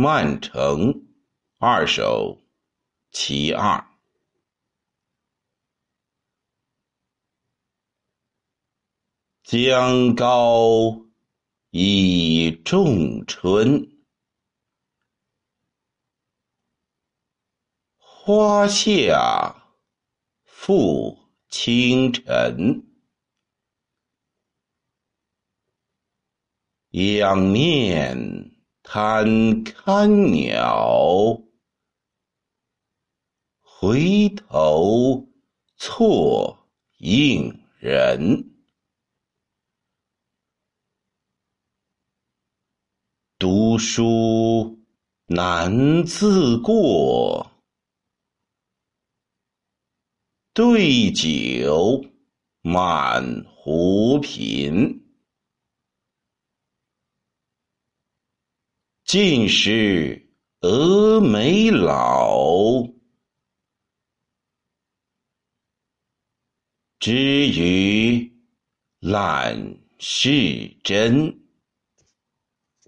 曼城二首其二。江高已仲春，花下复清晨。仰面贪看鸟，回头错应人。读书难自过，对酒满壶酊。尽是峨眉老，知与懒是真。